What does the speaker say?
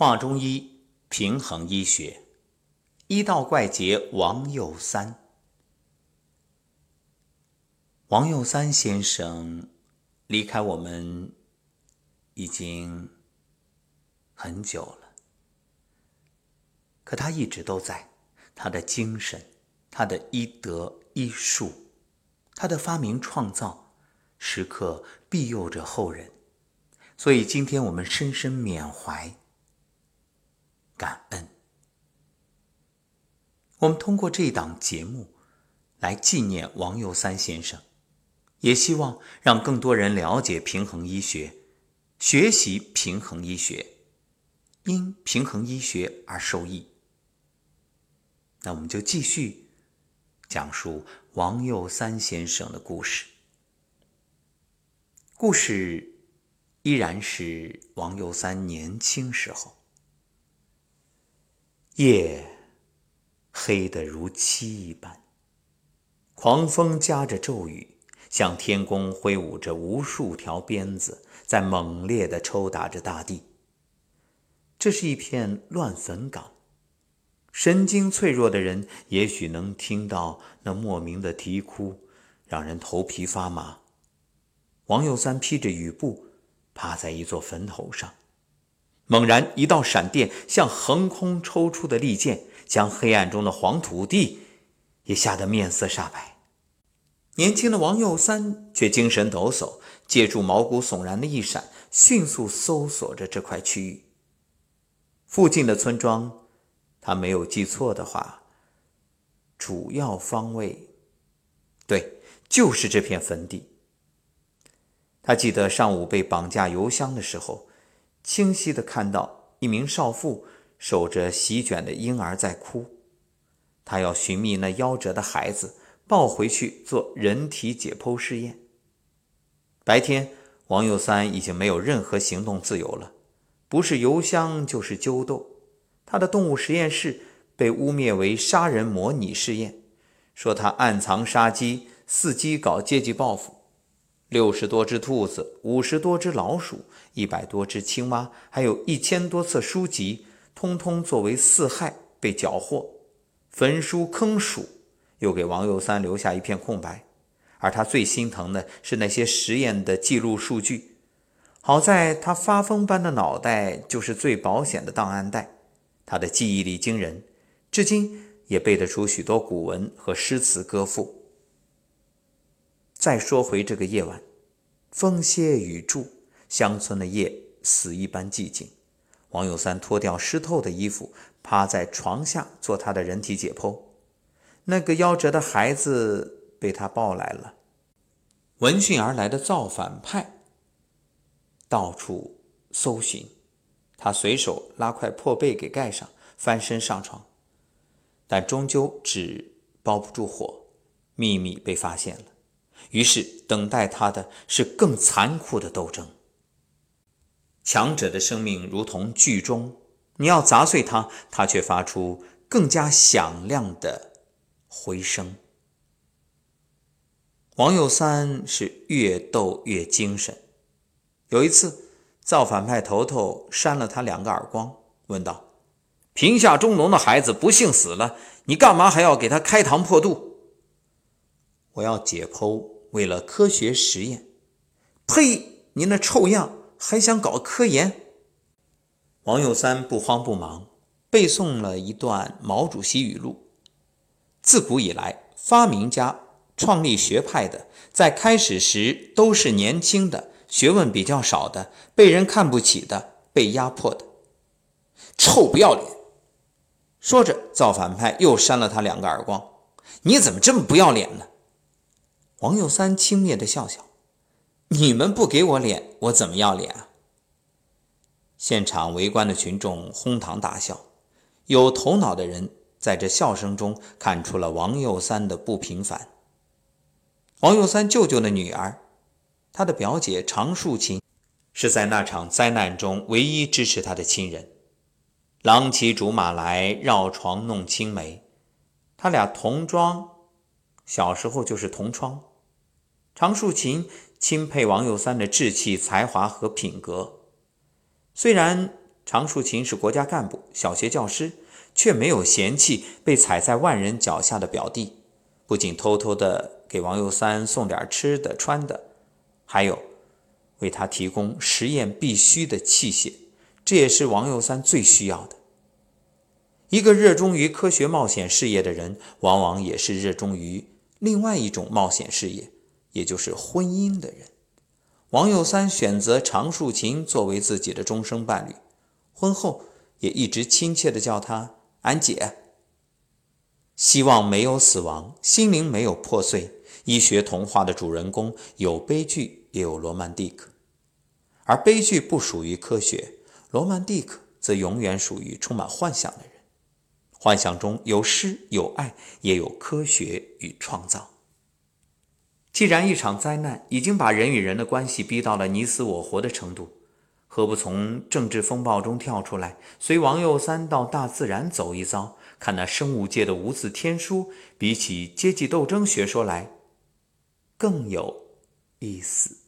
画中医平衡医学，医道怪杰王佑三。王佑三先生离开我们已经很久了，可他一直都在。他的精神，他的医德医术，他的发明创造，时刻庇佑着后人。所以今天我们深深缅怀。感恩。我们通过这一档节目来纪念王佑三先生，也希望让更多人了解平衡医学，学习平衡医学，因平衡医学而受益。那我们就继续讲述王佑三先生的故事。故事依然是王佑三年轻时候。夜黑得如漆一般，狂风夹着骤雨，向天空挥舞着无数条鞭子，在猛烈地抽打着大地。这是一片乱坟岗，神经脆弱的人也许能听到那莫名的啼哭，让人头皮发麻。王佑三披着雨布，趴在一座坟头上。猛然，一道闪电像横空抽出的利剑，将黑暗中的黄土地也吓得面色煞白。年轻的王佑三却精神抖擞，借助毛骨悚然的一闪，迅速搜索着这块区域。附近的村庄，他没有记错的话，主要方位，对，就是这片坟地。他记得上午被绑架邮箱的时候。清晰地看到一名少妇守着席卷的婴儿在哭，她要寻觅那夭折的孩子，抱回去做人体解剖试验。白天，王佑三已经没有任何行动自由了，不是邮箱就是揪斗。他的动物实验室被污蔑为杀人模拟试验，说他暗藏杀机，伺机搞阶级报复。六十多只兔子，五十多只老鼠，一百多只青蛙，还有一千多册书籍，通通作为四害被缴获。焚书坑鼠，又给王佑三留下一片空白。而他最心疼的是那些实验的记录数据。好在他发疯般的脑袋就是最保险的档案袋，他的记忆力惊人，至今也背得出许多古文和诗词歌赋。再说回这个夜晚，风歇雨住，乡村的夜死一般寂静。王有三脱掉湿透的衣服，趴在床下做他的人体解剖。那个夭折的孩子被他抱来了。闻讯而来的造反派到处搜寻，他随手拉块破被给盖上，翻身上床，但终究纸包不住火，秘密被发现了。于是，等待他的是更残酷的斗争。强者的生命如同巨钟，你要砸碎它，它却发出更加响亮的回声。王有三是越斗越精神。有一次，造反派头头扇了他两个耳光，问道：“贫下中农的孩子不幸死了，你干嘛还要给他开膛破肚？”我要解剖。为了科学实验，呸！你那臭样，还想搞科研？王有三不慌不忙背诵了一段毛主席语录：自古以来，发明家、创立学派的，在开始时都是年轻的、学问比较少的、被人看不起的、被压迫的。臭不要脸！说着，造反派又扇了他两个耳光。你怎么这么不要脸呢？王佑三轻蔑的笑笑：“你们不给我脸，我怎么要脸啊？”现场围观的群众哄堂大笑，有头脑的人在这笑声中看出了王佑三的不平凡。王佑三舅舅的女儿，他的表姐常树琴，是在那场灾难中唯一支持他的亲人。郎骑竹马来，绕床弄青梅，他俩同庄，小时候就是同窗。常树琴钦佩王佑三的志气、才华和品格。虽然常树琴是国家干部、小学教师，却没有嫌弃被踩在万人脚下的表弟，不仅偷偷的给王佑三送点吃的穿的，还有为他提供实验必须的器械，这也是王佑三最需要的。一个热衷于科学冒险事业的人，往往也是热衷于另外一种冒险事业，也就是婚姻的人。王佑三选择常树琴作为自己的终生伴侣，婚后也一直亲切地叫她“俺姐”。希望没有死亡，心灵没有破碎。医学童话的主人公有悲剧，也有罗曼蒂克，而悲剧不属于科学，罗曼蒂克则永远属于充满幻想的人。幻想中有诗有爱，也有科学与创造。既然一场灾难已经把人与人的关系逼到了你死我活的程度，何不从政治风暴中跳出来，随王佑三到大自然走一遭，看那生物界的无字天书，比起阶级斗争学说来更有意思。